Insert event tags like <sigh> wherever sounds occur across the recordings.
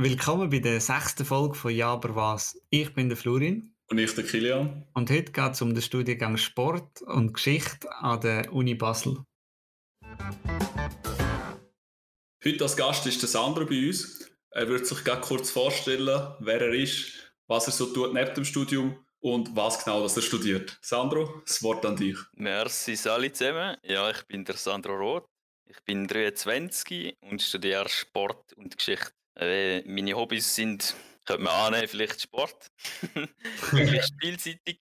Willkommen bei der sechsten Folge von Ja, aber was? Ich bin der Florin. Und ich der Kilian. Und heute geht es um den Studiengang Sport und Geschichte an der Uni Basel. Heute als Gast ist der Sandro bei uns. Er wird sich gerne kurz vorstellen, wer er ist, was er so tut neben dem Studium und was genau das er studiert. Sandro, das Wort an dich. Merci, alle zusammen. Ja, ich bin der Sandro Roth. Ich bin 23 und studiere Sport und Geschichte. Äh, meine Hobbys sind, könnte man annehmen, vielleicht Sport, <laughs> <laughs> vielleicht spielseitig.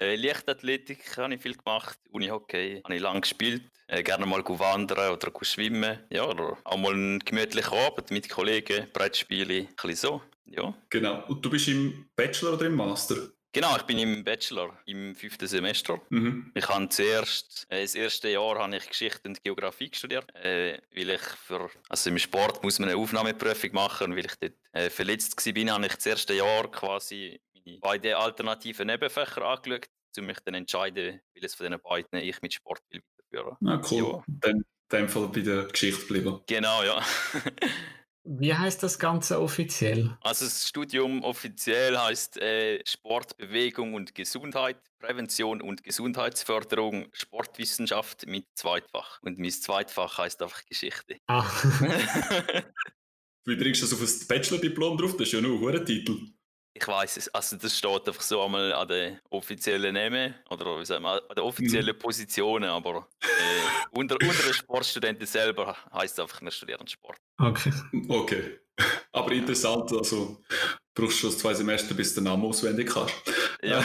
Äh, Leichtathletik habe ich viel gemacht, Unihockey habe ich lange gespielt, äh, gerne mal wandern oder schwimmen, ja, oder auch mal einen gemütlichen Abend mit Kollegen, Brettspiele, ein bisschen so, ja. Genau, und du bist im Bachelor oder im Master? Genau, ich bin im Bachelor im fünften Semester. Mhm. Ich habe zuerst, äh, das erste Jahr habe ich Geschichte und Geografie studiert, äh, weil ich für, also im Sport muss man eine Aufnahmeprüfung machen weil ich dort äh, verletzt war, habe ich das erste Jahr quasi meine beiden alternativen Nebenfächer angeschaut, um mich dann entscheiden, welches von diesen beiden ich mit Sport will weiterführen. Ah, cool. Ja. Dann in dem Fall bei der Geschichte bleiben. Genau, ja. <laughs> Wie heißt das Ganze offiziell? Also das Studium offiziell heißt äh, Sport, Bewegung und Gesundheit, Prävention und Gesundheitsförderung, Sportwissenschaft mit Zweitfach. Und mein Zweitfach heißt einfach Geschichte. Ah. <laughs> Wie bringst du das auf ein Bachelor-Diplom drauf? Das ist ja nur ein Titel. Ich weiß es, also das steht einfach so einmal an den offiziellen Namen oder wie sagen wir, an den offiziellen mhm. Positionen, aber äh, unter, unter den Sportstudenten selber heißt es einfach, wir studieren Sport. Okay. Okay. Aber interessant, also brauchst du schon zwei Semester, bis du den Namen auswendig kannst. Ja.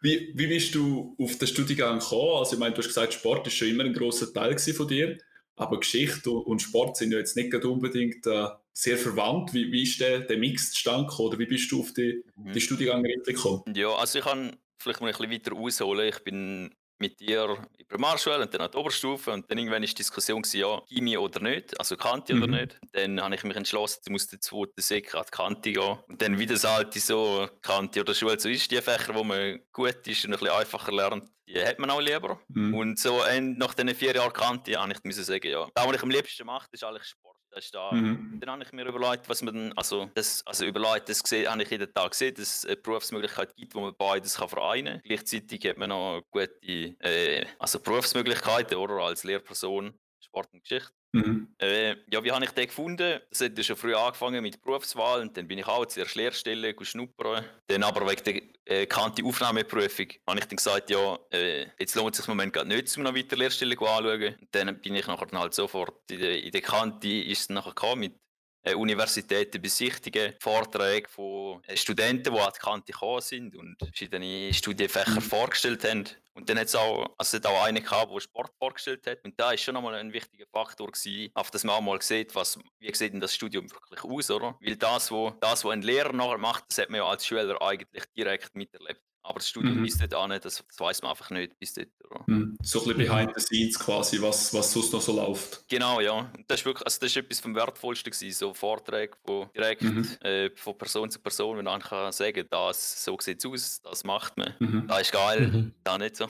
wie, wie bist du auf den Studiengang gekommen? Also ich meine, du hast gesagt, Sport ist schon immer ein großer Teil von dir. Aber Geschichte und Sport sind ja jetzt nicht unbedingt äh, sehr verwandt. Wie, wie ist der, der Mix zustande gekommen? Oder wie bist du auf die, mhm. die Studiengänge gekommen? Ja, also ich kann vielleicht mal ein bisschen weiter ausholen. Ich bin mit dir in der Primarschule und dann an der Oberstufe und dann irgendwann war die Diskussion, gewesen, ja, Chemie oder nicht, also Kante mhm. oder nicht. Dann habe ich mich entschlossen, ich muss den zweiten Sek an die Kante gehen. Und dann wie das alte so, Kante oder Schule, so ist die Fächer, wo man gut ist und ein bisschen einfacher lernt, die hat man auch lieber. Mhm. Und so nach diesen vier Jahren Kante habe ich sagen, ja, das, was ich am liebsten mache, ist eigentlich Sport. Das ist da. Mhm. Dann habe ich mir überlegt, was man also das, also überlegt, das gesehen, habe ich jeden Tag gesehen, dass es eine Berufsmöglichkeit gibt, wo man beides kann vereinen kann. Gleichzeitig hat man noch gute äh, also Berufsmöglichkeiten, oder als Lehrperson Sport und Geschichte. Mhm. Äh, ja, wie habe ich den gefunden? Das hat schon früh angefangen mit Berufswahl und dann bin ich auch zuerst Lehrstelle schnuppern. Dann aber wegen der äh, kannte Aufnahmeprüfung habe ich dann gesagt, ja, äh, jetzt lohnt es sich im Moment gerade nicht, um noch weiter Lehrstelle anzuschauen. Und dann bin ich nachher dann halt sofort in der, in der Kante, ist es nachher gekommen mit Universitäten besichtigen, Vorträge von äh, Studenten, die an die Kante gekommen sind und verschiedene Studienfächer mhm. vorgestellt haben. Und dann hat es auch, also auch einen gehabt, der Sport vorgestellt hat. Und da war schon einmal ein wichtiger Faktor gewesen, auf dass man auch mal sieht, was, wie sieht denn das Studium wirklich aus, oder? Weil das, was das, was ein Lehrer nachher macht, das hat man ja als Schüler eigentlich direkt miterlebt. Aber das Studium mhm. ist dort auch nicht, das, das weiß man einfach nicht bis dort. Mhm. So ein bisschen behind the scenes quasi, was, was sonst noch so läuft. Genau, ja. Das ist wirklich, also das ist etwas vom Wertvollsten gewesen, so Vorträge von direkt mhm. äh, von Person zu Person, wenn man kann sagen, das, so sieht es aus, das macht man. Mhm. Das ist geil, mhm. da nicht so.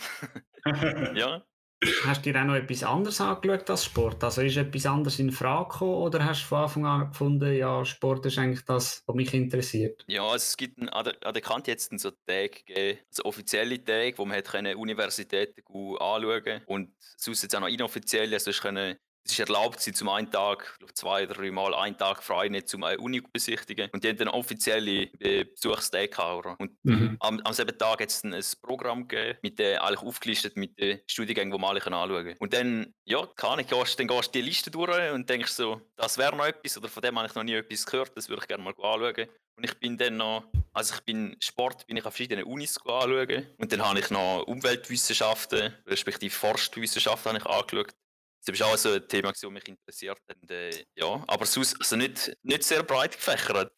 <laughs> ja. Hast du dir auch noch etwas anderes angeschaut als Sport? Also ist etwas anderes in Frage gekommen oder hast du von Anfang an gefunden, ja, Sport ist eigentlich das, was mich interessiert? Ja, also es gibt der, an der Kante jetzt so Tage gegeben, also offizielle Tage, wo man hat Universitäten anschauen konnte und sonst jetzt auch noch inoffizielle, also können es ist erlaubt, sie zum einen Tag, zwei oder drei Mal einen Tag frei nicht zum Uni besichtigen. Und die haben dann offizielle äh, Besuchstage Und mhm. am, am selben Tag hat es dann ein Programm gegeben, mit der eigentlich aufgelistet mit den Studiengängen, die man alle anschauen kann. Und dann, ja, kann ich, gehst, dann gehst du die Liste durch und denkst so, das wäre noch etwas, oder von dem habe ich noch nie etwas gehört, das würde ich gerne mal anschauen. Und ich bin dann noch, also ich bin Sport, bin ich an verschiedenen Unis anschauen. Und dann habe ich noch Umweltwissenschaften, respektive Forstwissenschaften habe ich angeschaut. Das ist auch so ein Thema, das mich interessiert. Und, äh, ja, aber sonst also nicht, nicht sehr breit gefächert.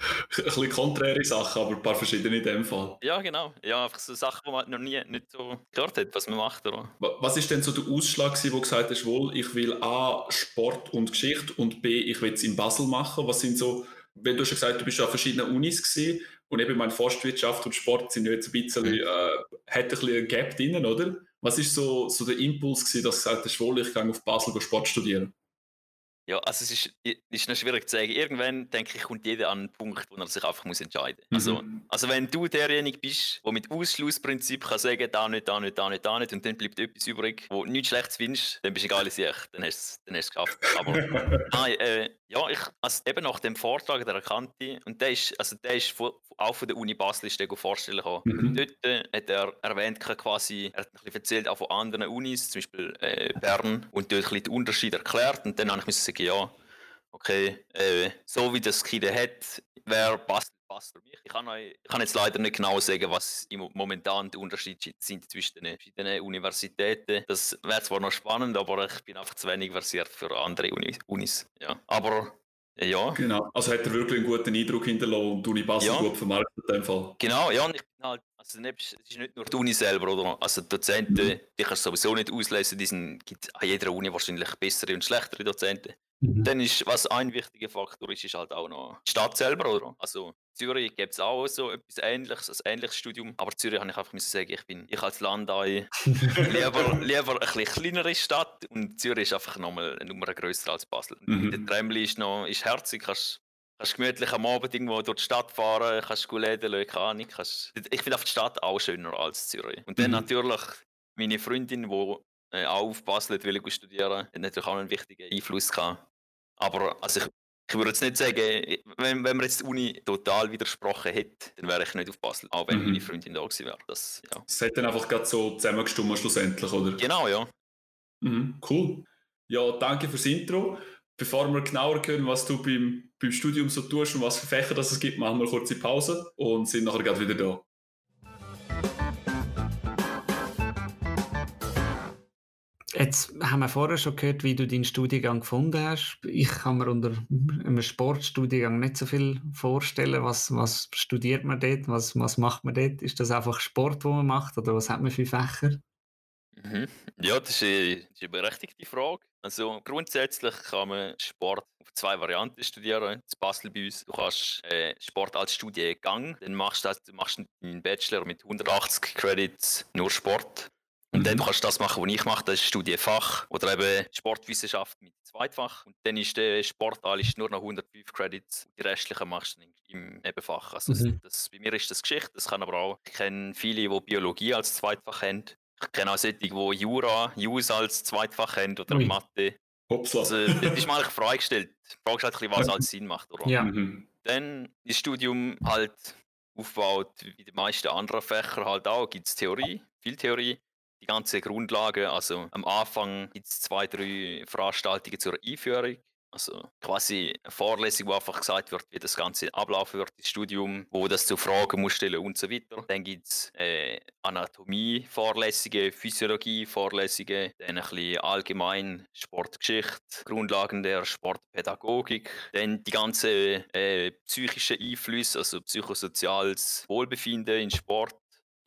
ein bisschen konträre Sachen, aber ein paar verschiedene in dem Fall. Ja, genau. Ja, einfach so Sachen, die man noch nie nicht so gehört hat, was man macht. Oder? Was ist denn so der Ausschlag, wo du gesagt hast, wohl, ich will A, Sport und Geschichte und B, ich will es in Basel machen? Was sind so, wenn du schon gesagt du bist an verschiedenen Unis gewesen und eben meine Forstwirtschaft und Sport sind ja jetzt ein bisschen, mhm. äh, hat ein bisschen ein Gap drin, oder? Was ist so, so der Impuls gewesen, dass du gesagt hast, wohl, ich gehe auf Basel Sport studieren? Ja, also es ist, ist noch schwierig zu sagen. Irgendwann, denke ich, kommt jeder an einen Punkt, wo er sich einfach muss entscheiden muss. Also, mhm. Also, also wenn du derjenige bist, der mit Ausschlussprinzip kann sagen, da nicht, da nicht, da nicht, da nicht, und dann bleibt etwas übrig, wo nichts Schlechtes findest, dann bist du egal, ich dann hast du es geschafft. Aber <laughs> nein, äh, ja, ich, also eben nach dem Vortrag der Erkannte, und der ist, also der ist von, auch von der Uni Basel ist der vorstellen gekommen. Mhm. Dort äh, hat er erwähnt, quasi, er hat ein bisschen erzählt auch von anderen Unis, zum Beispiel äh, Bern, und dort ein bisschen den Unterschied erklärt, und dann habe ich sagen, ja, okay, äh, so wie das Kind hat, wer passt, passt für mich. Ich kann, euch, ich kann jetzt leider nicht genau sagen, was momentan die Unterschiede sind zwischen den verschiedenen Universitäten. Das wäre zwar noch spannend, aber ich bin einfach zu wenig versiert für andere Unis. Ja. Aber ja. Genau, also hat er wirklich einen guten Eindruck hinterlassen und die Uni Basel ja. gut vermarktet in dem Fall. Genau, ja, und ich bin halt, also es ist nicht nur die Uni selber, oder? Also Dozenten, mhm. die kannst du sowieso nicht auslesen, die sind, gibt an jeder Uni wahrscheinlich bessere und schlechtere Dozenten. Mhm. Dann ist, was ein wichtiger Faktor ist, ist halt auch noch die Stadt selber, oder? Also Zürich gibt es auch so etwas Ähnliches, ein ähnliches Studium. Aber Zürich habe ich einfach müssen sagen, ich bin, ich als Landei <laughs> lieber, lieber ein bisschen kleinere Stadt und Zürich ist einfach nochmal eine Nummer grösser als Basel. Mhm. Der Tremli ist noch, ist herzig, kannst kannst gemütlich am Abend irgendwo durch die Stadt fahren, kannst gut läden, keine Ahnung. Kannst, ich finde die Stadt auch schöner als Zürich. Und dann mhm. natürlich meine Freundin, die äh, auch auf Basel will studieren, hat natürlich auch einen wichtigen Einfluss gehabt. Aber also ich, ich würde jetzt nicht sagen, wenn, wenn man jetzt die Uni total widersprochen hätte, dann wäre ich nicht auf Basel, auch wenn mhm. meine Freundin da gewesen wäre. Das, ja. das hat dann einfach gerade so zusammengestimmt schlussendlich, oder? Genau, ja. Mhm, cool. Ja, danke fürs Intro. Bevor wir genauer hören, was du beim, beim Studium so tust und was für Fächer das es gibt, machen wir eine kurze Pause und sind nachher gerade wieder da. Jetzt haben wir vorher schon gehört, wie du deinen Studiengang gefunden hast. Ich kann mir unter einem Sportstudiengang nicht so viel vorstellen. Was, was studiert man dort? Was, was macht man dort? Ist das einfach Sport, wo man macht? Oder was hat man für Fächer? Mhm. Ja, das ist, eine, das ist eine berechtigte Frage. Also grundsätzlich kann man Sport auf zwei Varianten studieren. Das Basel bei uns. Du kannst äh, Sport als Studiengang. Dann machst du, du machst einen Bachelor mit 180 Credits nur Sport. Und mhm. dann kannst du das machen, was ich mache, das ist Studienfach oder eben Sportwissenschaft mit Zweitfach. Und dann ist der Sportteil ist nur noch 105 Credits und die restlichen machst du im Nebenfach. Also mhm. das, bei mir ist das Geschichte, das kann aber auch, ich kenne viele, die Biologie als Zweitfach haben. Ich kenne auch solche, die Jura, Jus als Zweitfach haben oder Ui. Mathe. Hopsla. Also, das ist mal eigentlich freigestellt. Die Frage ist halt, was als Sinn macht. Oder? Ja. Mhm. Dann ist das Studium halt aufgebaut, wie die meisten anderen Fächer halt auch. Gibt es Theorie, viel Theorie die ganze Grundlage. Also am Anfang gibt es zwei, drei Veranstaltungen zur Einführung. Also quasi eine Vorlesung, wo einfach gesagt wird, wie das Ganze ablaufen wird, das Studium, wo das zu Fragen muss stellen und so weiter. Dann gibt es äh, Anatomie-Vorlesungen, Physiologie-Vorlesungen, dann ein bisschen allgemein Sportgeschichte, Grundlagen der Sportpädagogik, dann die ganzen äh, psychischen Einflüsse, also psychosoziales Wohlbefinden in Sport,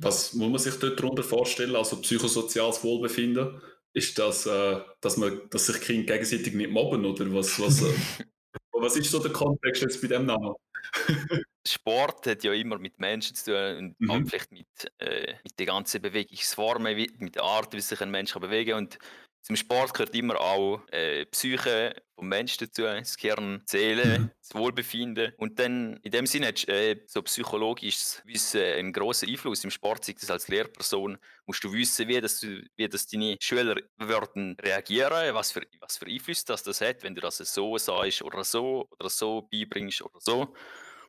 was muss man sich dort darunter vorstellen? Also psychosoziales Wohlbefinden? Ist das, äh, dass, man, dass sich Kinder gegenseitig nicht mobben? Oder was, was, äh, <laughs> was ist so der Kontext jetzt bei dem Namen? Sport hat ja immer mit Menschen zu tun und mhm. auch vielleicht mit, äh, mit den ganzen Bewegungsformen, mit der Art, wie sich ein Mensch bewegen kann. Und zum Sport gehört immer auch äh, Psyche vom Menschen dazu, das Gehirn, die Seele, mhm. das Wohlbefinden. Und dann in dem Sinne hat äh, so psychologisches Wissen einen grossen Einfluss im Sport, sei das als Lehrperson, musst du wissen, wie, das, wie das deine Schüler würden reagieren, was für, was für Einfluss das, das hat, wenn du das so sagst oder so oder so beibringst oder so.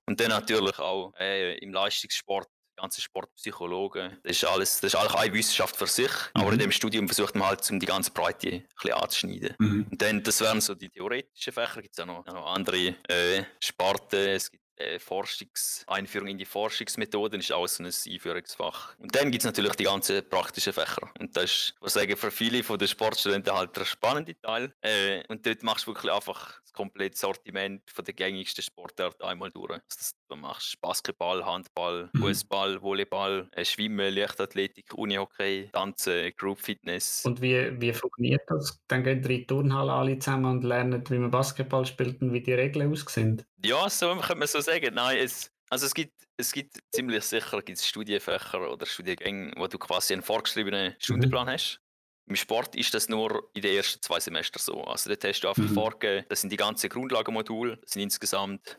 Und dann natürlich auch äh, im Leistungssport ganze Sportpsychologen. Das ist alles, das ist eigentlich eine Wissenschaft für sich. Mhm. Aber in dem Studium versucht man halt, um die ganze Breite ein bisschen anzuschneiden. Mhm. Und dann, das wären so die theoretischen Fächer. Gibt es auch noch, noch andere äh, Sparten. Es gibt äh, Forschungs Einführung in die Forschungsmethoden ist auch so ein Einführungsfach. Und dann gibt es natürlich die ganzen praktischen Fächer. Und das ist, was sagen, für viele von den Sportstudenten halt der spannende Teil. Äh, und dort machst du wirklich einfach das komplette Sortiment von der gängigsten Sportarten einmal durch. Also das, du machst Basketball, Handball, mhm. Fußball, Volleyball, äh, Schwimmen, Leichtathletik, Unihockey, Tanzen, Group Fitness. Und wie, wie funktioniert das? Dann gehen die Turnhalle alle zusammen und lernen, wie man Basketball spielt und wie die Regeln aussehen? Ja, so könnte man so sagen. Nein, es, also es gibt, es gibt ziemlich sicher gibt's Studienfächer oder Studiengänge, wo du quasi einen vorgeschriebenen mhm. Stundenplan mhm. hast. Im Sport ist das nur in den ersten zwei Semestern so. Also dort hast du einfach mhm. vorgegeben, das sind die ganzen Grundlagenmodule, das sind insgesamt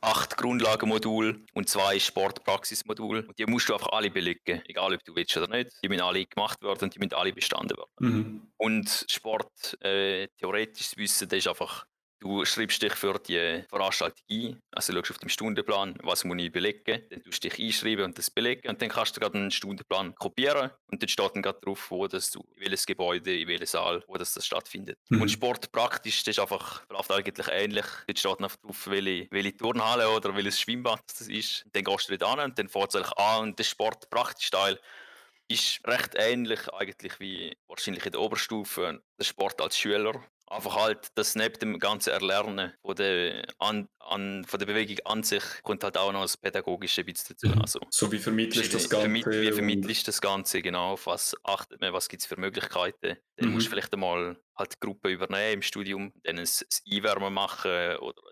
acht Grundlagenmodule und zwei Sportpraxismodule. Und die musst du einfach alle belegen, egal ob du willst oder nicht. Die müssen alle gemacht werden und die müssen alle bestanden werden. Mhm. Und Sport, äh, theoretisches Wissen, das ist einfach Du schreibst dich für die Veranstaltung ein, also schaust auf dem Stundenplan, was muss ich belegen, dann tust du dich einschreiben und das belegen und dann kannst du gerade einen Stundenplan kopieren und dann steht dann gerade drauf, wo das du, in welches Gebäude, in welchem Saal, wo das, das stattfindet. Mhm. Und Sport praktisch, das ist einfach, läuft eigentlich ähnlich. Dort steht einfach drauf, welche, welche Turnhalle oder welches Schwimmbad das ist. Und dann gehst du dort an und dann fährt es an und der Sport praktisch Teil ist recht ähnlich eigentlich wie wahrscheinlich in der Oberstufe der Sport als Schüler. Einfach halt, dass neben dem ganzen Erlernen von der, an, an, von der Bewegung an sich kommt halt auch noch das Pädagogische bisschen dazu. Mhm. Also, so wie vermittelst du das Ganze? Vermitt, wie vermittelst du das Ganze, genau. Auf was achtet man, was gibt es für Möglichkeiten? Dann mhm. musst du vielleicht einmal halt die Gruppe übernehmen im Studium, dann ein, ein Einwärmen machen oder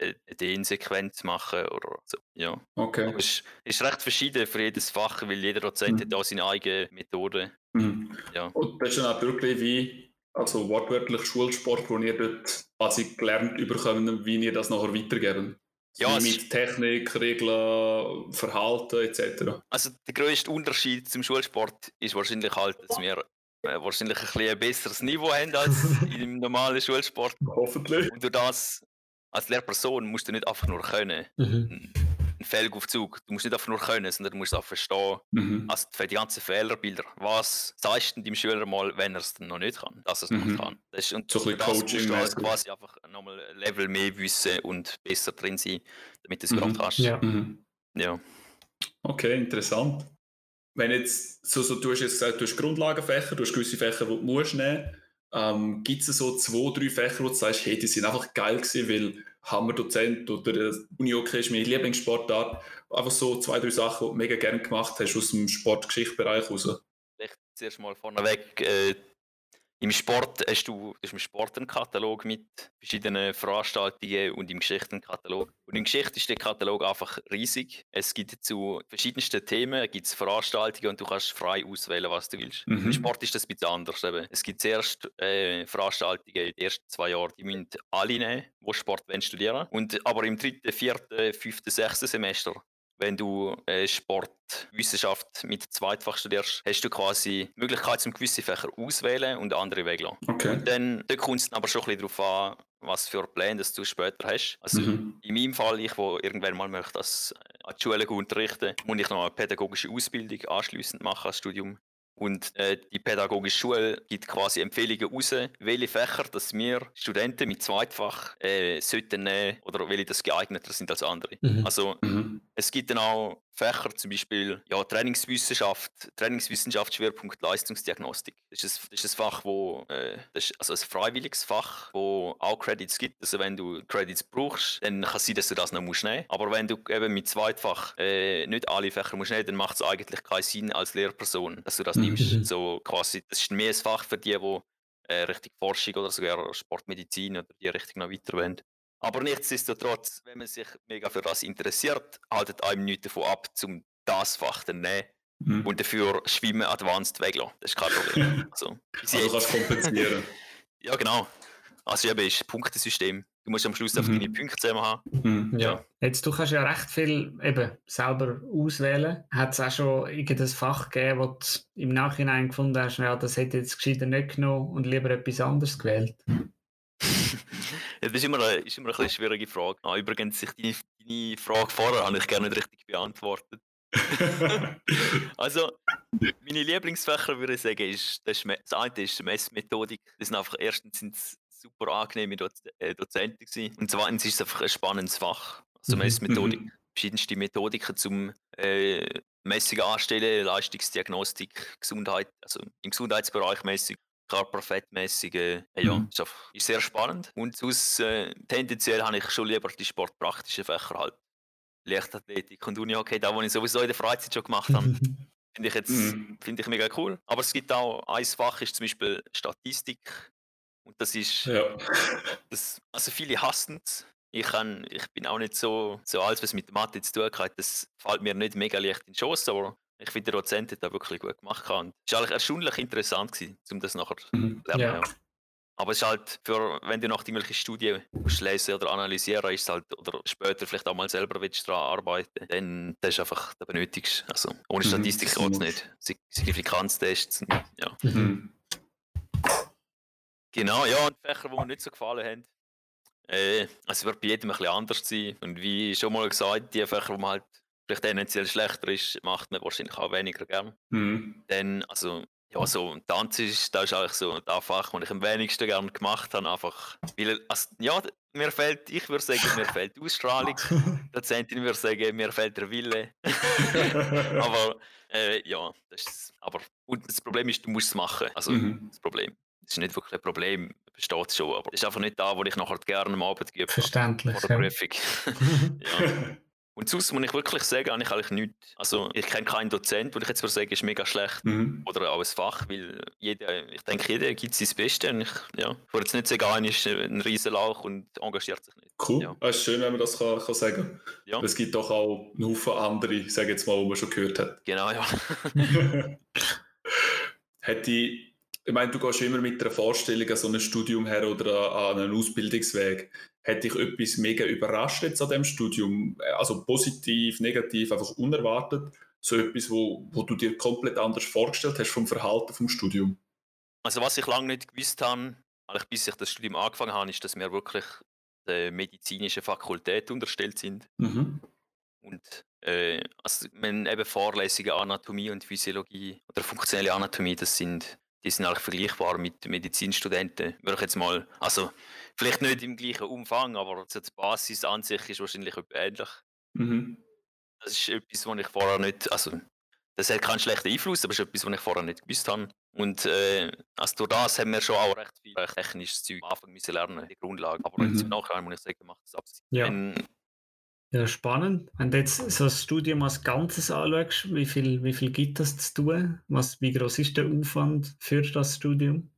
eine Ideensequenz machen oder so. Ja. Okay. Aber es ist recht verschieden für jedes Fach, weil jeder Dozent mhm. hat auch seine eigene Methode. Mhm. Ja. Und das ist dann auch wirklich wie also wortwörtlich Schulsport, wo ihr dort quasi gelernt überkommen, wie ihr das nachher weitergeben. Ja, mit Technik, Regeln, Verhalten etc. Also der größte Unterschied zum Schulsport ist wahrscheinlich halt, dass wir äh, wahrscheinlich ein, bisschen ein besseres Niveau haben als <laughs> im normalen Schulsport. Hoffentlich. Und durch das als Lehrperson musst du nicht einfach nur können. Mhm ein Felgaufzug. Du musst nicht einfach nur können, sondern du musst auch verstehen, mhm. also für die ganzen Fehlerbilder. Was zeigst du dem Schüler mal, wenn er es dann noch nicht kann, dass er es mhm. noch kann? Das ist, und so ein bisschen Coaching. Du also quasi einfach nochmal ein Level mehr wissen und besser drin sein, damit du es mhm. gerade hast. Ja. Mhm. ja. Okay, interessant. Wenn jetzt, so, so, du hast jetzt gesagt, du hast Grundlagenfächer, du hast gewisse Fächer, die du musst nehmen musst. Ähm, Gibt es so zwei, drei Fächer, wo du sagst, hey, die sind einfach geil gewesen, weil Hammerdozent oder Uni-Hockey ist meine Lieblingssportart. Einfach so zwei, drei Sachen, die du mega gerne gemacht hast aus dem Sportgeschichtsbereich raus. Vielleicht zuerst mal vorneweg, äh, im Sport hast du im Sport einen Katalog mit verschiedenen Veranstaltungen und im Geschichtenkatalog. Und im Geschichte ist der Katalog einfach riesig. Es gibt zu verschiedensten Themen gibt's Veranstaltungen und du kannst frei auswählen, was du willst. Mhm. Im Sport ist das ein bisschen anders. Eben. Es gibt zuerst äh, Veranstaltungen in den ersten zwei Jahren, die müssen alle nehmen, die Sport studieren Und aber im dritten, vierten, fünften, sechsten Semester wenn du äh, Sportwissenschaft mit Zweitfach studierst, hast du quasi die Möglichkeit, zum gewisse Fächer auswählen und andere weglassen. Okay. Und dann da kommt es aber schon ein bisschen darauf an, was für Pläne du später hast. Also mhm. in meinem Fall, ich, wo irgendwann mal möchte, das äh, an die Schule unterrichten, muss ich noch eine pädagogische Ausbildung anschließend machen als Studium. Und äh, die pädagogische Schule gibt quasi Empfehlungen raus, welche Fächer dass wir Studenten mit Zweitfach äh, sollten nehmen oder welche das geeigneter sind als andere. Mhm. Also mhm. Es gibt dann auch Fächer, zum Beispiel ja, Trainingswissenschaft, Trainingswissenschaft, Schwerpunkt Leistungsdiagnostik. Das ist ein, das ist ein Fach, wo, äh, das ist also ein freiwilliges Fach, wo auch Credits gibt. Also wenn du Credits brauchst, dann kann es sein, dass du das noch musst nehmen. Aber wenn du eben mit Zweitfach äh, nicht alle Fächer musst nehmen, dann macht es eigentlich keinen Sinn als Lehrperson, dass du das mhm. nimmst. So quasi, das ist mehr ein Fach für die, die äh, richtig Forschung oder sogar Sportmedizin oder die Richtung noch weiter wollen. Aber nichtsdestotrotz, wenn man sich mega für das interessiert, haltet einem nichts davon ab, zum das Fach zu nehmen mhm. und dafür Schwimmen Advanced weglassen. Das ist kein Problem. <laughs> Also, also kannst kompensieren. <laughs> ja, genau. Also eben ist Punktesystem. Du musst am Schluss einfach mhm. deine Punkte zusammen haben. Mhm. Ja. Jetzt, du kannst ja recht viel eben selber auswählen. Hat es auch schon irgendein Fach gegeben, wo du im Nachhinein gefunden hast, ja, das hätte jetzt gescheiter nicht genommen und lieber etwas anderes gewählt? <laughs> <laughs> das ist immer eine, ist immer eine schwierige Frage. Ah, übrigens, ich, deine, deine Frage vorher habe ich gerne nicht richtig beantwortet. <laughs> also, meine Lieblingsfächer würde ich sagen, ist, das, ist, das eine ist Messmethodik. Das sind einfach, erstens sind es super angenehme Doz äh, Dozenten gewesen. und zweitens ist es einfach ein spannendes Fach. Also mhm. Messmethodik, mhm. verschiedenste Methodiken zum äh, Messungen anstellen, Leistungsdiagnostik, Gesundheit, also im Gesundheitsbereich Messung körperfettmäßige, äh, ja, mhm. ist, ist sehr spannend. Und sonst, äh, tendenziell habe ich schon lieber die sportpraktischen Fächer halt. Leichtathletik und Unihockey, da, wo ich sowieso in der Freizeit schon gemacht habe. <laughs> Finde ich jetzt mhm. ich mega cool. Aber es gibt auch ein Fach, ist zum Beispiel Statistik. Und das ist. Ja. Das, also viele hassen es. Ich, ich bin auch nicht so, so alles, was mit Mathe zu tun hat. Das fällt mir nicht mega leicht in den Schoss, aber ich finde, der Dozent hat das wirklich gut gemacht. Und es war eigentlich erstaunlich interessant, gewesen, um das nachher Mhm. zu lernen. Ja. Ja. Aber es ist halt, für, wenn du nach irgendwelchen Studien lesen oder analysieren ist halt, oder später vielleicht auch mal selber willst daran arbeiten, dann das ist einfach, das benötigst. Also ohne Mhm, Statistik das geht es nicht. Sig- Signifikanztests, ja. Mhm. Mhm. Genau, ja, und Fächer, die mir nicht so gefallen haben. Äh, es wird bei jedem ein bisschen anders sein. Und wie schon mal gesagt, die Fächer, wo man halt vielleicht tendenziell schlechter ist, macht man wahrscheinlich auch weniger gern. Mhm. Dann, also, ja, so Tanz ist, das ist eigentlich so das Fach, das ich am wenigsten gerne gemacht habe. Einfach, weil, also, ja, mir fehlt, ich würde sagen, mir fehlt die Ausstrahlung. <laughs> Die Dozentin würde sagen, mir fehlt der Wille. <laughs> aber, äh, ja, das ist, aber, und das Problem ist, du musst es machen. Also, Mhm. das Problem. Das ist nicht wirklich ein Problem, besteht schon, aber das ist einfach nicht da, wo ich nachher gerne am Abend gebe. Verständlich. Vor der Ja. Prüfung. <laughs> ja. Und sonst muss ich wirklich sagen, habe ich eigentlich nichts. Also ich kenne keinen Dozent, wo ich jetzt würde sagen, ist mega schlecht. Mhm. Oder auch ein Fach, weil jeder, ich denke, jeder gibt sein Bestes. Und ich, ja, ich würde jetzt nicht sagen, einer ist ein Riesenlauch und engagiert sich nicht. Cool. Ja. Es ist schön, wenn man das kann, kann sagen Ja. Es gibt doch auch einen Haufen andere, sage jetzt mal, die man schon gehört hat. Genau, ja. <laughs> Hätte ich, ich meine, du gehst immer mit einer Vorstellung an so ein Studium her oder an einen Ausbildungsweg. Hätte dich etwas mega überrascht jetzt an dem Studium? Also positiv, negativ, einfach unerwartet? So etwas, wo, wo du dir komplett anders vorgestellt hast vom Verhalten vom Studium? Also was ich lange nicht gewusst habe, eigentlich bis ich das Studium angefangen habe, ist, dass wir wirklich der medizinischen Fakultät unterstellt sind. Mhm. Und äh, also, wenn eben Vorlesungen Anatomie und Physiologie oder funktionelle Anatomie, das sind, die sind eigentlich vergleichbar mit Medizinstudenten. Würde ich jetzt mal, also vielleicht nicht im gleichen Umfang, aber die Basis an sich ist wahrscheinlich ähnlich. Mhm. Das ist etwas, was ich vorher nicht, also das hat keinen schlechten Einfluss, aber es ist etwas, was ich vorher nicht gewusst habe. Und äh, also durch das haben wir schon auch recht viel technisches Zeug am Anfang müssen lernen, die Grundlagen. Aber Mhm. jetzt im Nachhinein muss ich sagen, macht das absolut Ja. Wenn, Ja, spannend. Wenn du jetzt so das Studium als Ganzes anschaust, wie viel, wie viel gibt es zu tun? Was, wie groß ist der Aufwand für das Studium?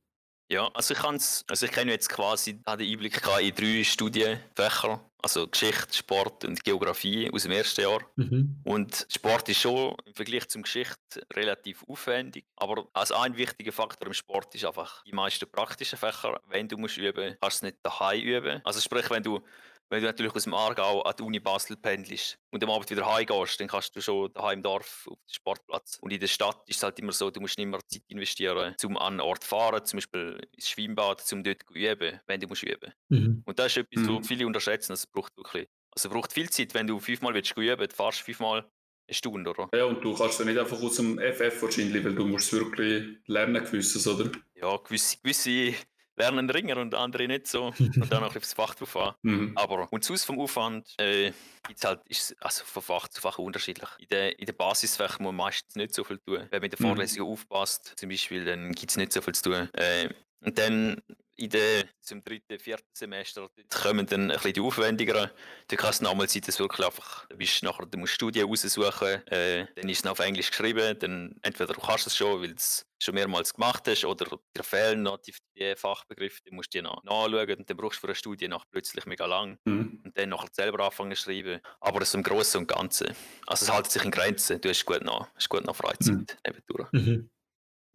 Ja, also ich kann's, also ich kenne jetzt quasi den Einblick in drei Studienfächer, also Geschichte, Sport und Geografie aus dem ersten Jahr. Mhm. Und Sport ist schon im Vergleich zum Geschichte relativ aufwendig, aber als ein wichtiger Faktor im Sport ist einfach die meisten praktischen Fächer. Wenn du musst üben, kannst du es nicht daheim üben. Also sprich, wenn du wenn du natürlich aus dem Aargau an die Uni Basel pendelst und am Abend wieder heimgehst, dann kannst du schon daheim im Dorf auf den Sportplatz. Und in der Stadt ist es halt immer so, du musst nicht mehr Zeit investieren, um an einen Ort zu fahren, zum Beispiel ins Schwimmbad, um dort zu üben, wenn du musst üben. Mhm. Und das ist etwas, Mhm. wo viele unterschätzen, das braucht wirklich, also es braucht viel Zeit, wenn du fünfmal willst üben, du fahrst fünfmal eine Stunde, oder? Ja, und du kannst ja nicht einfach aus dem FF wahrscheinlich, weil du musst es wirklich lernen gewisses, oder? Ja, gewisse, gewisse lernen Ringer und andere nicht so. <laughs> Und dann noch aufs Fach drauf an. Mhm. Aber und sonst vom Aufwand äh, gibt's halt, ist es also von Fach zu Fach unterschiedlich. In der, in der Basisfächer muss man meistens nicht so viel tun. Wenn man in der Mhm. Vorlesung aufpasst, zum Beispiel, dann gibt es nicht so viel zu tun. Äh, und dann in der, zum dritten, vierten Semester kommen dann ein bisschen die aufwendigeren. Da kann es nochmal sein, dass wirklich einfach, da bist du nachher, du musst Studien raussuchen, äh, dann ist es noch auf Englisch geschrieben, dann entweder du kannst es schon, weil du es schon mehrmals gemacht hast, oder dir fehlen noch die, Fachbegriffe, dann musst du die noch nachschauen und dann brauchst du für eine Studie nach plötzlich mega lang Mhm. und dann nachher selber anfangen zu schreiben. Aber so im Großen und Ganzen. Also es hält sich in Grenzen. Du hast gut noch, hast gut noch Freizeit Mhm. nebendurch. Mhm.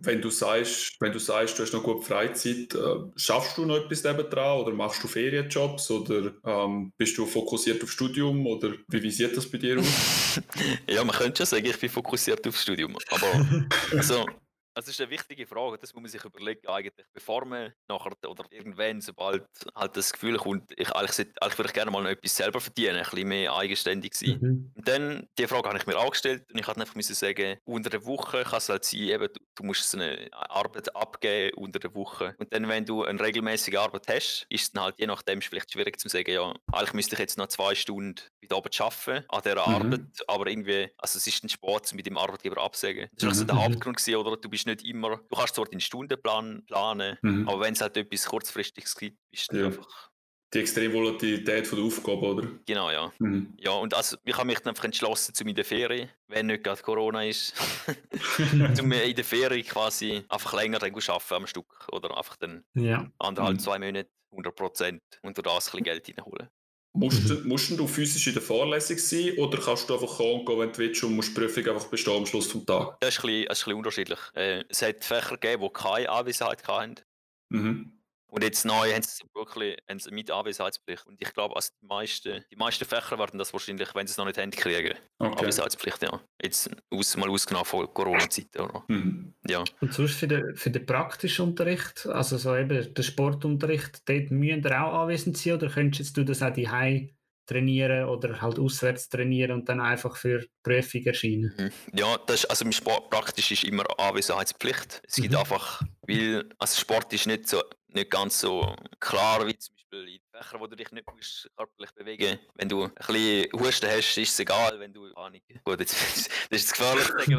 Wenn du sagst, wenn du sagst, du hast noch gut Freizeit, äh, schaffst du noch etwas nebendran oder machst du Ferienjobs oder ähm, bist du fokussiert auf Studium oder wie, wie sieht das bei dir aus? <laughs> ja, man könnte schon sagen, ich bin fokussiert aufs Studium. Aber <laughs> also, das ist eine wichtige Frage. Das muss man sich überlegen, eigentlich, bevor man nachher oder irgendwann, sobald halt das Gefühl kommt, ich, eigentlich, eigentlich würde ich gerne mal noch etwas selber verdienen, ein bisschen mehr eigenständig sein. Mhm. Und dann, die Frage habe ich mir auch gestellt und ich hatte einfach müssen sagen, unter der Woche kann es halt sein, eben, du, du musst eine Arbeit abgeben unter der Woche. Und dann, wenn du eine regelmäßige Arbeit hast, ist es dann halt je nachdem vielleicht schwierig zu sagen, ja, eigentlich müsste ich jetzt noch zwei Stunden bei oben arbeiten an dieser Mhm. Arbeit, aber irgendwie, also es ist ein Sport, mit dem Arbeitgeber absagen. Das war Mhm. so der Mhm. Hauptgrund gewesen, oder? Du bist nicht immer, du kannst zwar deinen Stundenplan planen, Mhm. aber wenn es halt etwas kurzfristiges gibt, bist du Ja. einfach, Die extreme Volatilität von der Aufgabe, oder? genau, ja. Mhm. Ja, und also, ich habe mich dann einfach entschlossen, zu in der Ferien, wenn nicht gerade Corona ist, <laughs> zum in der Ferien quasi einfach länger dann arbeiten am Stück oder einfach dann Ja. anderthalb, Mhm. zwei Monate 100 Prozent und durch das ein bisschen Geld reinholen. Musst, mhm. musst du physisch in der Vorlesung sein oder kannst du einfach kommen gehen, wenn du willst und musst die Prüfung einfach bestehen am Schluss des Tages? Das ist ein bisschen, das ist ein bisschen unterschiedlich. Äh, es hat Fächer gegeben, die keine Anwesenheit hatten. Mhm. Und jetzt neu haben sie wirklich haben sie mit Anwesenheitspflicht. Und ich glaube, also die, meisten, die meisten Fächer werden das wahrscheinlich, wenn sie es noch nicht haben, kriegen. Okay. Anwesenheitspflicht, ja. Jetzt aus, mal ausgenommen von Corona-Zeiten. Mhm. Ja. Und sonst für den, für den praktischen Unterricht, also so eben der Sportunterricht, dort müssen ihr auch anwesend sein oder könntest du das auch die trainieren oder halt auswärts trainieren und dann einfach für die Prüfung erscheinen. Mhm. Ja, das ist, also im Sport praktisch ist immer Anwesenheitspflicht. Es gibt mhm. einfach, weil also Sport ist nicht so nicht ganz so klar wie zum Beispiel in Fächern, wo du dich nicht musst körperlich bewegen Wenn du ein bisschen Husten hast, ist es egal, wenn du Ahnung. Gut, jetzt, <laughs> das ist gefährlich zu sagen,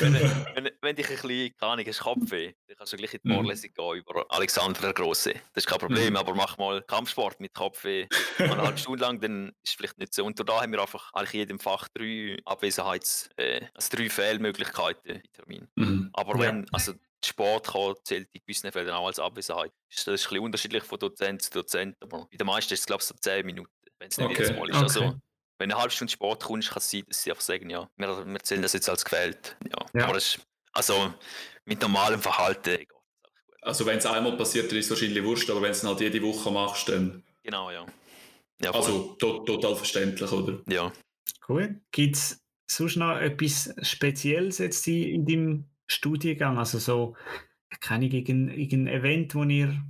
wenn, wenn, wenn, wenn dich ein bisschen Ahnung hast, Kopfweh, dann kannst du gleich in die mhm. Vorlesung gehen über Alexander der Große. Das ist kein Problem, mhm. aber mach mal Kampfsport mit Kopfweh eine halbe Stunde lang, dann ist es vielleicht nicht so. Und da haben wir einfach eigentlich in jedem Fach drei Abwesenheits-, äh, also drei Fehlmöglichkeiten in Termin. Mhm. Aber wenn, also Sport kann, zählt in gewissen Fällen auch als Abwesenheit. Das ist ein bisschen unterschiedlich von Dozent zu Dozent, aber bei den meisten ist es, glaube ich, so 10 Minuten, wenn es nicht okay. jedes Mal ist. Also, okay. Also, wenn eine halbe Stunde Sport kommst, kann es sein, dass sie einfach sagen, ja, wir, wir zählen das jetzt als gewählt. Ja. ja. Aber das ist, also mit normalem Verhalten geht Also wenn es einmal passiert, dann ist es wahrscheinlich wurscht, aber wenn du es halt jede Woche machst, dann... Genau, ja. ja also to total verständlich, oder? Ja. Cool. Gibt es sonst noch etwas Spezielles jetzt in deinem Studiengang? Also so, keine irgendein Event, das ihr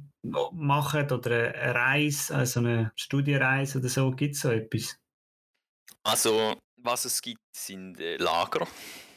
macht oder eine Reise, also eine Studienreise oder so, gibt es so etwas? Also, was es gibt, sind äh, Lager.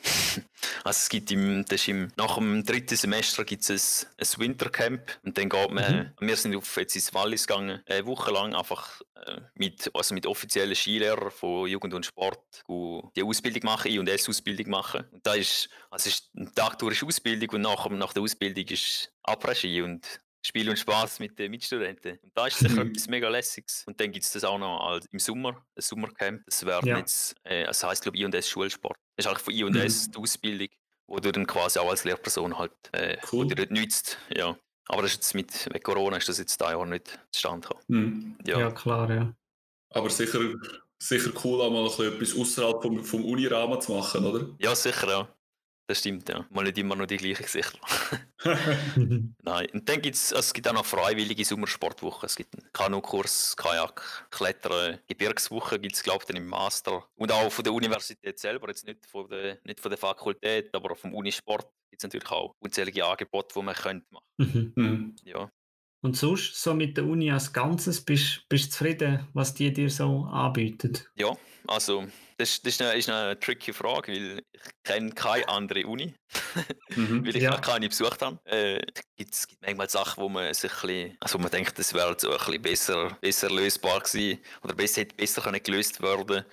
<laughs> Also es gibt im, das im, nach dem dritten Semester gibt es ein, ein Wintercamp und dann geht man, mhm. wir sind auf, jetzt ins Wallis gegangen, eine Woche lang einfach äh, mit, also mit offiziellen Skilehrern von Jugend und Sport die Ausbildung machen, I- und S-Ausbildung machen. Und da ist, also ist ein Tag durch Ausbildung und nach, nach der Ausbildung ist Après-Ski und Spiel und Spaß mit den Mitstudenten. Und da ist sicher <laughs> etwas mega lässiges. Und dann gibt es das auch noch als, im Sommer, ein Sommercamp. Das wäre ja. jetzt, äh, das heisst glaube ich I&S Schulsport. Das ist eigentlich von I&S mhm. die Ausbildung, wo du dann quasi auch als Lehrperson halt, äh, cool. dir nützt. Ja. Aber das ist jetzt mit, mit Corona ist das jetzt da Jahr nicht zustande gekommen. Mhm. Ja. ja. klar, ja. Aber sicher, sicher cool, auch mal etwas außerhalb vom, vom Unirahmen zu machen, oder? Ja, sicher, ja. Das stimmt, ja. Mal nicht immer nur die gleichen Gesichter. <laughs> Nein. Und dann gibt's, also es gibt auch noch freiwillige Sommersportwochen. Es gibt einen Kanukurs, Kajak, Klettern, Gebirgswoche gibt es, glaube ich, im Master. Und auch von der Universität selber, jetzt nicht von der, nicht von der Fakultät, aber vom Unisport gibt es natürlich auch unzählige Angebote, die man könnte machen könnte. Mhm. Ja. Und sonst, so mit der Uni als Ganzes, bist du zufrieden, was die dir so anbietet? Ja, also das, das ist, eine, ist eine tricky Frage, weil ich kenne keine andere Uni, <laughs> mhm. weil ich ja. keine besucht habe. Äh, es gibt manchmal Sachen, wo man sich ein bisschen, also man denkt, das wäre so ein bisschen besser, besser lösbar gewesen oder besser, hätte besser können gelöst werden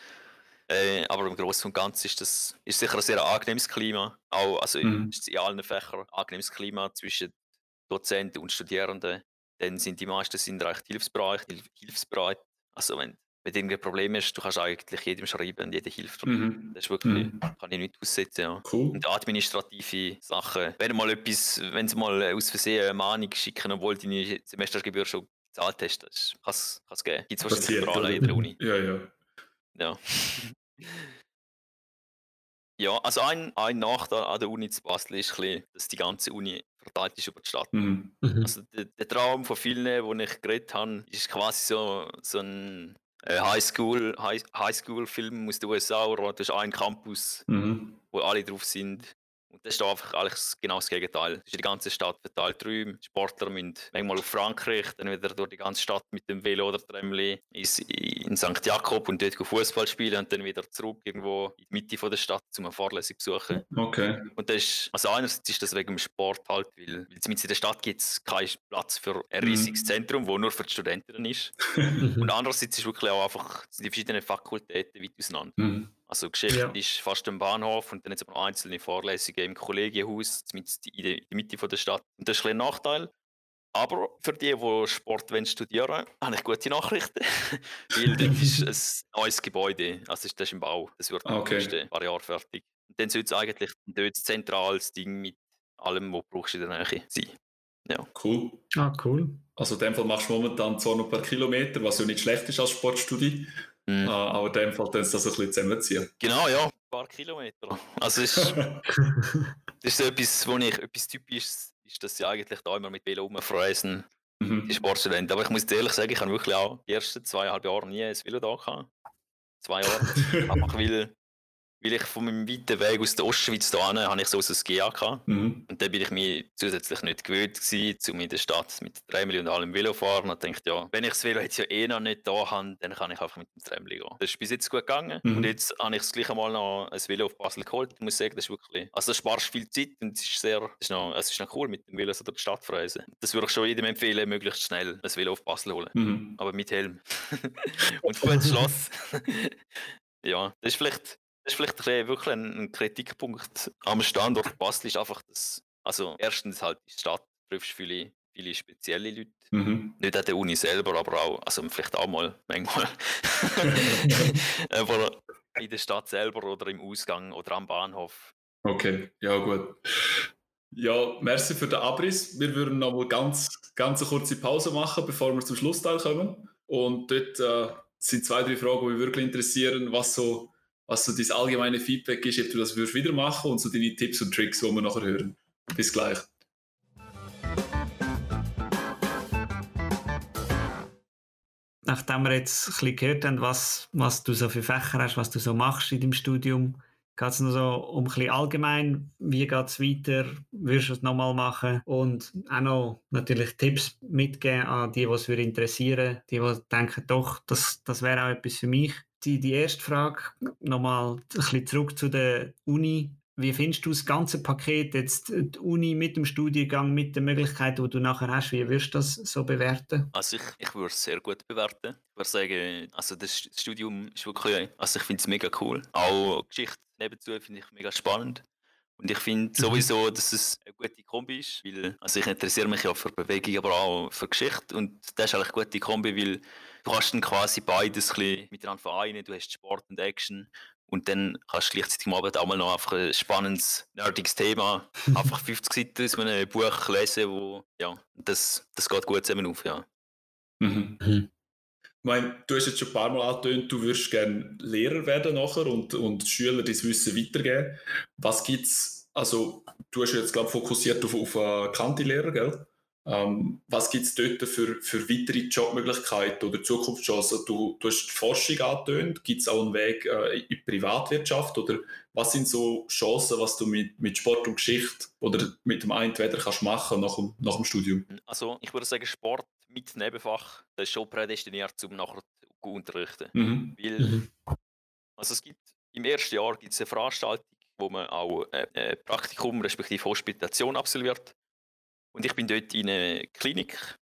äh, aber im Großen und Ganzen ist das ist sicher ein sehr angenehmes Klima. Auch also mhm. in allen Fächern ein angenehmes Klima zwischen Dozenten und Studierenden. Dann sind die meisten sind recht hilfsbereit, hilfsbereit. Also wenn wenn du irgendein Problem hast, du kannst eigentlich jedem schreiben und jeder hilft. Mhm. Das ist wirklich, mhm. kann ich nicht aussetzen. Ja. Cool. Und administrative Sachen, wenn mal etwas, wenn sie mal aus Versehen eine Mahnung schicken, obwohl deine Semestergebühr schon gezahlt hast, das kann es geben. Gibt es wahrscheinlich überall in der Uni. Ja, ja. Ja. <laughs> ja, also ein, ein Nachteil an der Uni zu Basel ist, bisschen, dass die ganze Uni verteilt ist über die Stadt. Mhm. mhm. Also der, der, Traum von vielen, die ich geredet habe, ist quasi so, so ein äh, Highschool, High, Highschool-Film aus den USA, oder das ist ein Campus, mhm. wo alle drauf sind. Und das ist einfach eigentlich genau das Gegenteil. Das ist die ganze Stadt verteilt drüben. Sportler müssen manchmal auf Frankreich, dann wieder durch die ganze Stadt mit dem Velo oder Tramli in St. Jakob und dort Fußball spielen und dann wieder zurück irgendwo in die Mitte von der Stadt zum eine Vorlesung besuchen. Okay. Und das ist, also einerseits ist das wegen dem Sport halt, weil, weil in der Stadt gibt es keinen Platz für ein mhm. riesiges. Zentrum, wo nur für die Studenten ist. <laughs> und andererseits ist wirklich auch einfach sind die verschiedenen Fakultäten weit auseinander. Mhm. Also Geschichte ja. ist fast am Bahnhof und dann jetzt aber noch einzelne Vorlesungen im Kollegienhaus in der Mitte der Stadt. Und das ist ein, Nachteil. Aber für die, die Sport studieren wollen, habe ich gute Nachrichten. <laughs> Weil das <laughs> ist ein neues Gebäude. Also das ist im Bau. Das wird okay. in den nächsten paar Jahren fertig. Und dann soll es eigentlich dort zentrales Ding mit allem, was du brauchst in der Nähe sein. Ja. Cool. Ah, cool. Also in dem Fall machst du momentan zwar noch ein paar Kilometer, was ja nicht schlecht ist als Sportstudie, Mhm. aber in dem Fall dann das ein bisschen zusammenziehen. Genau, ja, ein paar Kilometer. Also es ist, <laughs> das ist so etwas, wo ich etwas typisches ist, dass sie eigentlich da immer mit Velo rumfressen, Mhm. die Sportstudenten. Aber ich muss dir ehrlich sagen, ich habe wirklich auch die ersten zweieinhalb Jahre nie ein Velo da gehabt. Zwei Jahre. <laughs> Einfach weil, weil ich von meinem weiten Weg aus der Ostschweiz hin, habe ich so ein GA gehabt. Mhm. Und dann bin ich mir zusätzlich nicht gewöhnt gewesen, um in der Stadt mit dem Tramli und allem Velo fahren. Und dachte, ja, wenn ich das Velo jetzt ja eh noch nicht da habe, dann kann ich einfach mit dem Tramli gehen. Das ist bis jetzt gut gegangen. Mhm. Und jetzt habe ich das gleich einmal noch ein Velo auf Basel geholt. Ich muss sagen, das ist wirklich, also das sparst viel Zeit und es ist sehr, es ist noch, es ist noch cool mit dem Velo so durch die Stadt freisen. Das würde ich schon jedem empfehlen, möglichst schnell ein Velo auf Basel holen. Mhm. Aber mit Helm. <laughs> und gutes Schloss. <laughs> <laughs> ja, das ist vielleicht, das ist vielleicht ein wirklich ein, Kritikpunkt am Standort <laughs> Basel ist einfach, dass, also erstens halt die Stadt triffst viele, viele spezielle Leute. Mhm. Nicht an der Uni selber, aber auch, also vielleicht auch mal, manchmal. <laughs> <laughs> aber in der Stadt selber oder im Ausgang oder am Bahnhof. Okay, ja gut. Ja, merci für den Abriss. Wir würden noch mal ganz, ganz eine kurze Pause machen, bevor wir zum Schlussteil kommen. Und dort äh, sind zwei, drei Fragen, die mich wirklich interessieren, was so, was so dein allgemeine Feedback ist, ob du das würdest wieder machen und so deine Tipps und Tricks, die wir nachher hören. Bis gleich. Nachdem wir jetzt ein bisschen gehört haben, was, was du so für Fächer hast, was du so machst in deinem Studium, geht es noch so um ein bisschen allgemein, wie geht es weiter, würdest du es nochmal machen und auch noch natürlich Tipps mitgeben an die, die es interessieren, die, die denken, doch, das, das wäre auch etwas für mich. Die, die erste Frage, nochmal ein bisschen zurück zu der Uni. Wie findest du das ganze Paket, jetzt die Uni mit dem Studiengang, mit den Möglichkeiten, die du nachher hast, wie würdest du das so bewerten? Also ich, ich würde es sehr gut bewerten. Ich würde sagen, also das Studium ist wirklich, also ich finde es mega cool. Auch Geschichte nebenzu finde ich mega spannend. Und ich finde sowieso, dass es eine gute Kombi ist, weil also ich interessiere mich ja für Bewegung, aber auch für Geschichte und das ist eigentlich eine gute Kombi, weil du kannst dann quasi beides ein bisschen miteinander vereinen. Du hast Sport und Action und dann kannst du gleichzeitig am Abend auch mal noch einfach ein spannendes, nerdiges Thema, <laughs> einfach 50 Seiten aus einem Buch lesen, wo, ja, das, das geht gut zusammen auf, ja. Mhm. Meine, du hast jetzt schon ein paar Mal angetönt, du würdest gerne Lehrer werden nachher und, und Schüler das Wissen weitergeben. Was gibt's, also du hast jetzt, glaube fokussiert auf, auf Kanti-Lehrer, gell? Ähm, was gibt es dort für, für weitere Jobmöglichkeiten oder Zukunftschancen? Du, du hast die Forschung angetönt, gibt es auch einen Weg äh, in die Privatwirtschaft oder was sind so Chancen, was du mit, mit Sport und Geschichte oder mit dem einen oder kannst machen nach nach dem Studium? Also ich würde sagen, Sport mit Nebenfach, das ist schon prädestiniert, um nachher zu unterrichten. Mhm. Weil, Mhm. also es gibt, im ersten Jahr gibt es eine Veranstaltung, wo man auch äh, äh, Praktikum respektive Hospitation absolviert. Und ich bin dort in eine Klinik,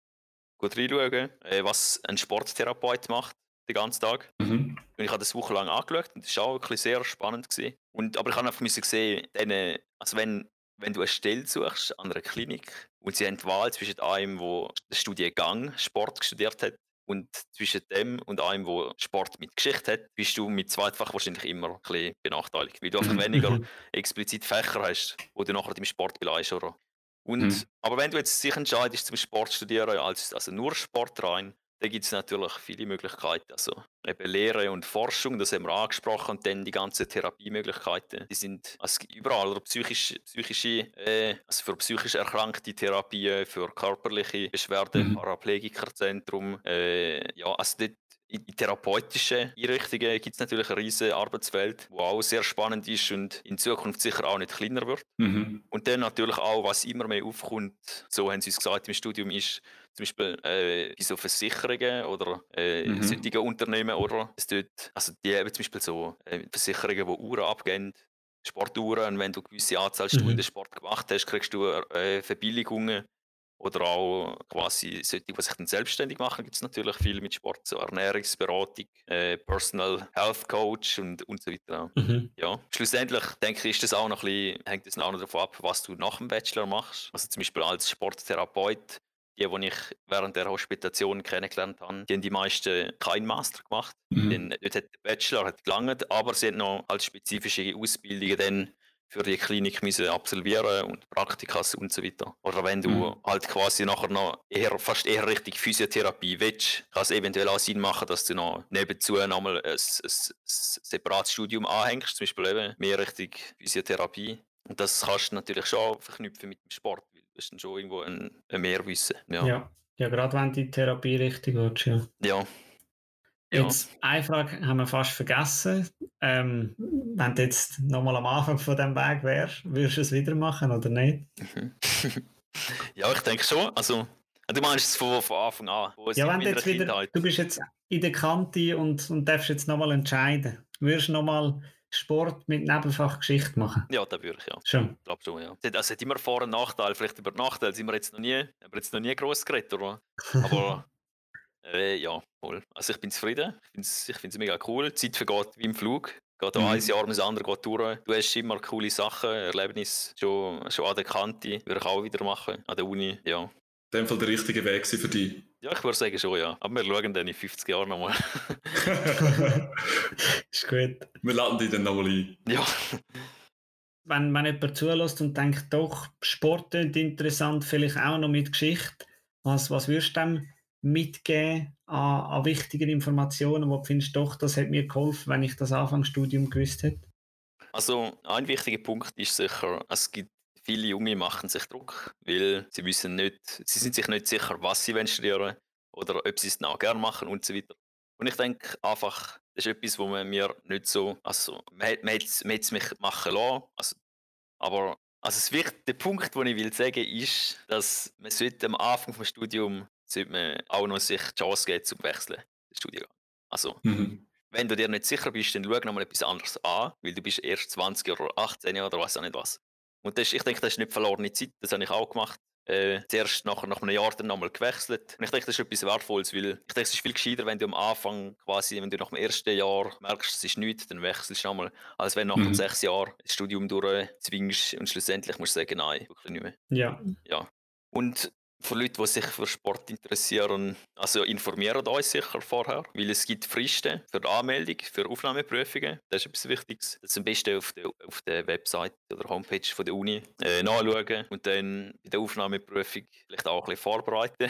gut reinschauen, äh, was ein Sporttherapeut macht, den ganzen Tag. Mhm. Und ich habe das Woche lang angeschaut und das war auch wirklich sehr spannend. Gewesen. Und, aber ich habe einfach müssen sehen, denen, also wenn, wenn du eine Stelle suchst an einer Klinik und sie haben die Wahl zwischen einem, der den Studiengang Sport studiert hat, und zwischen dem und einem, der Sport mit Geschichte hat, bist du mit zweifach wahrscheinlich immer ein bisschen benachteiligt, weil du einfach <laughs> weniger explizit Fächer hast, wo du nachher im Sport beleist, oder? Und, Mhm. Aber wenn du jetzt dich entscheidest zum Sport zu studieren, als, also nur Sport rein, dann gibt es natürlich viele Möglichkeiten. Also eben Lehre und Forschung, das haben wir angesprochen, und dann die ganzen Therapiemöglichkeiten. Die sind also überall, oder psychisch, psychische, äh, also für psychisch erkrankte Therapien, für körperliche Beschwerden, Mhm. Paraplegikerzentrum, äh, ja, also dort in therapeutischen Einrichtungen gibt es natürlich ein riesiges Arbeitsfeld, wo auch sehr spannend ist und in Zukunft sicher auch nicht kleiner wird. Mhm. Und dann natürlich auch, was immer mehr aufkommt, so haben sie es gesagt im Studium, ist zum Beispiel äh, bei so Versicherungen oder äh, Mhm. solchen Unternehmen, oder? Es dort, also die haben zum Beispiel so äh, Versicherungen, die Uhren abgeben, Sportuhren, und wenn du gewisse Anzahl Mhm. Stunden Sport gemacht hast, kriegst du äh, Verbilligungen. Oder auch quasi solche, die sich dann selbstständig machen, gibt es natürlich viel mit Sport, so Ernährungsberatung, äh, Personal Health Coach und, und so weiter. Mhm. Ja, schlussendlich denke ich, ist das auch noch ein bisschen, hängt das auch noch davon ab, was du nach dem Bachelor machst. Also zum Beispiel als Sporttherapeut, die, die ich während der Hospitation kennengelernt habe, die haben die meisten keinen Master gemacht. Mhm. Denn dort hat der Bachelor hat gelangt, aber sie haben noch als spezifische Ausbildungen dann für die Klinik müssen absolvieren und Praktikas und so weiter. Oder wenn du mhm. halt quasi nachher noch eher, fast eher richtig Physiotherapie willst, kann es eventuell auch Sinn machen, dass du noch nebenzu nochmal ein, ein, ein separates Studium anhängst, zum Beispiel eben mehr richtig Physiotherapie. Und das kannst du natürlich schon verknüpfen mit dem Sport, du hast dann schon irgendwo ein, ein Mehrwissen. Ja. ja. ja, gerade wenn die Therapie richtig wird. Ja. ja. Jetzt eine Frage haben wir fast vergessen. Ähm, wenn du jetzt nochmal am Anfang von dem Weg wärst, würdest du es wieder machen oder nicht? <laughs> ja, ich denke schon. Also, du meinst es von, von Anfang an. Ja, wenn du jetzt wieder, du bist jetzt in der Kante und, und darfst jetzt nochmal entscheiden. Würdest du nochmal Sport mit Nebenfach Geschichte machen? Ja, da würde ich ja. Schon? Ich glaube schon, ja. Es hat immer Vor- und Nachteile. Vielleicht über Nachteile sind wir jetzt noch nie, haben wir jetzt noch nie groß geredet, oder? Aber <laughs> äh, ja, voll. Also ich bin zufrieden. Ich finde es mega cool. Die Zeit vergeht wie im Flug. Geht mhm. ein Jahr das andere geht durch. Du hast immer coole Sachen, Erlebnisse schon, schon an der Kante. Würde ich auch wieder machen, an der Uni, ja. In dem Fall der richtige Weg für dich? Ja, ich würde sagen schon, ja. Aber wir schauen dann in 50 Jahren nochmal. <laughs> ist gut. Wir laden dich dann nochmal ein. Ja. Wenn, wenn jemand zulässt und denkt, doch, Sport ist interessant, vielleicht auch noch mit Geschichte, was, was würdest du dem mitgeben an, an wichtigen Informationen, wo du findest, doch, das hat mir geholfen, wenn ich das Anfangsstudium gewusst hätte? Also ein wichtiger Punkt ist sicher, es gibt viele Junge machen sich Druck, weil sie wissen nicht, sie sind sich nicht sicher, was sie studieren oder ob sie es noch gerne machen und so weiter. Und ich denke einfach, das ist etwas, wo man mir nicht so, also man hat es mich machen lassen, also, aber also es wird, der Punkt, den ich will sagen, ist, dass man sollte am Anfang des Studiums sollte man auch noch sich die Chance geben, zum Wechseln, den Studiengang. Also, mhm. wenn du dir nicht sicher bist, dann schau nochmal etwas anderes an, weil du bist erst 20 oder 18 oder weiß auch nicht was. Und das, ich denke, das ist nicht verlorene Zeit, das habe ich auch gemacht. Äh, zuerst nach, nach einem Jahr dann nochmal gewechselt. Und ich denke, das ist etwas Wertvolles, weil ich denke, es ist viel gescheiter, wenn du am Anfang quasi, wenn du nach dem ersten Jahr merkst, es ist nichts, dann wechselst du nochmal, als wenn du nach mhm. sechs Jahren das Studium durchzwingst und schlussendlich musst du sagen, nein, wirklich nicht mehr. Ja. ja. Und für Leute, die sich für Sport interessieren, also informieren uns sicher vorher, weil es gibt Fristen für die Anmeldung, für Aufnahmeprüfungen. Das ist etwas Wichtiges. Das am besten auf der, auf der Website oder Homepage von der Uni äh, nachschauen und dann bei der Aufnahmeprüfung vielleicht auch ein bisschen vorbereiten.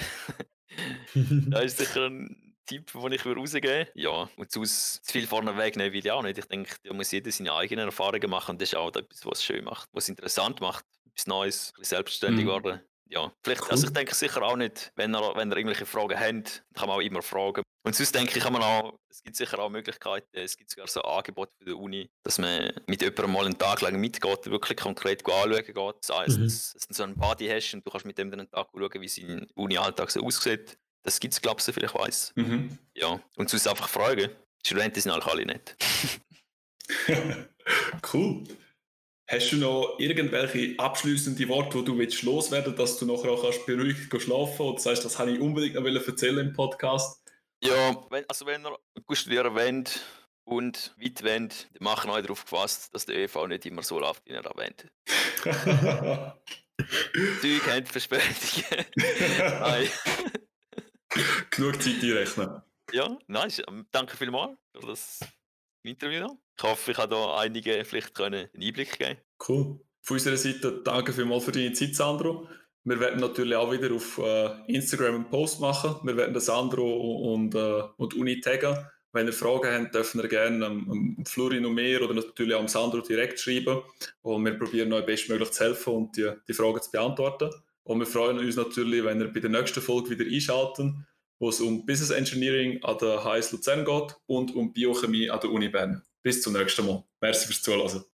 <laughs> das ist sicher ein Tipp, den ich rausgeben würde. Ja, und zu viel vorne wegnehmen will ich auch nicht. Ich denke, da muss jeder seine eigenen Erfahrungen machen und das ist auch etwas, was es schön macht, was es interessant macht. Etwas Neues, ein bisschen selbstständig mhm. werden ja, vielleicht, cool. also ich denke sicher auch nicht, wenn ihr, wenn ihr irgendwelche Fragen habt, kann man auch immer fragen. Und sonst denke ich, kann man auch, es gibt sicher auch Möglichkeiten, es gibt sogar so Angebote für die Uni, dass man mit jemandem mal einen Tag lang mitgeht, wirklich konkret anschauen geht. Das heisst, mhm. dass, dass du so einen Buddy hast und du kannst mit dem dann einen Tag schauen, wie sein Uni-Alltag so aussieht. Das gibt es, glaube ich, soviel ich weiß. Mhm. Ja, und sonst einfach fragen. Die Studenten sind eigentlich alle nicht. <laughs> cool. Hast du noch irgendwelche abschließenden Worte, die du willst loswerden dass du nachher auch kannst beruhigt schlafen oder sagst, das habe ich unbedingt noch erzählen im Podcast? Ja, wenn, also wenn ihr gut studieren wollt und weit wollt, dann machen euch darauf gefasst, dass der ÖV nicht immer so läuft, wie ihr erwähnt. <laughs> Zeug haben Verspätungen. <laughs> Nein. Genug Zeit einrechnen. Ja, nice. Danke vielmals für das Interview. Ich hoffe, ich habe da einige vielleicht einen Einblick geben Cool. Von unserer Seite danke vielmals für deine Zeit, Sandro. Wir werden natürlich auch wieder auf äh, Instagram einen Post machen. Wir werden Sandro und, äh, und Uni taggen. Wenn ihr Fragen habt, dürfen ihr gerne am, Florin und mir oder natürlich auch am Sandro direkt schreiben. Und wir probieren euch bestmöglich zu helfen und die, die Fragen zu beantworten. Und wir freuen uns natürlich, wenn ihr bei der nächsten Folge wieder einschalten, wo es um Business Engineering an der HS Luzern geht und um Biochemie an der Uni Bern. Bis zum nächsten Mal. Merci fürs Zuhören.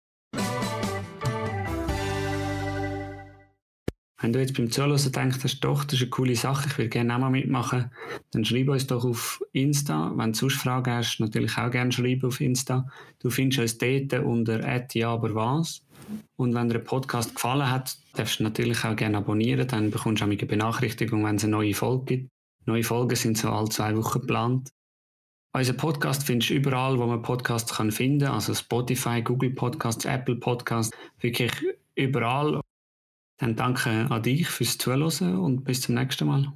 Wenn du jetzt beim Zuhören denkst, das ist doch, das ist eine coole Sache, ich will gerne auch mal mitmachen, dann schreib uns doch auf Insta. Wenn du sonst Fragen hast, natürlich auch gerne schreiben auf Insta. Du findest uns dort unter ja, was. Und wenn dir der Podcast gefallen hat, darfst du natürlich auch gerne abonnieren, dann bekommst du auch eine Benachrichtigung, wenn es eine neue Folge gibt. Neue Folgen sind so alle zwei Wochen geplant. Unser Podcast findest du überall, wo man Podcasts kann finden kann, also Spotify, Google Podcasts, Apple Podcasts, wirklich überall. Dann danke an dich fürs Zuhören und bis zum nächsten Mal.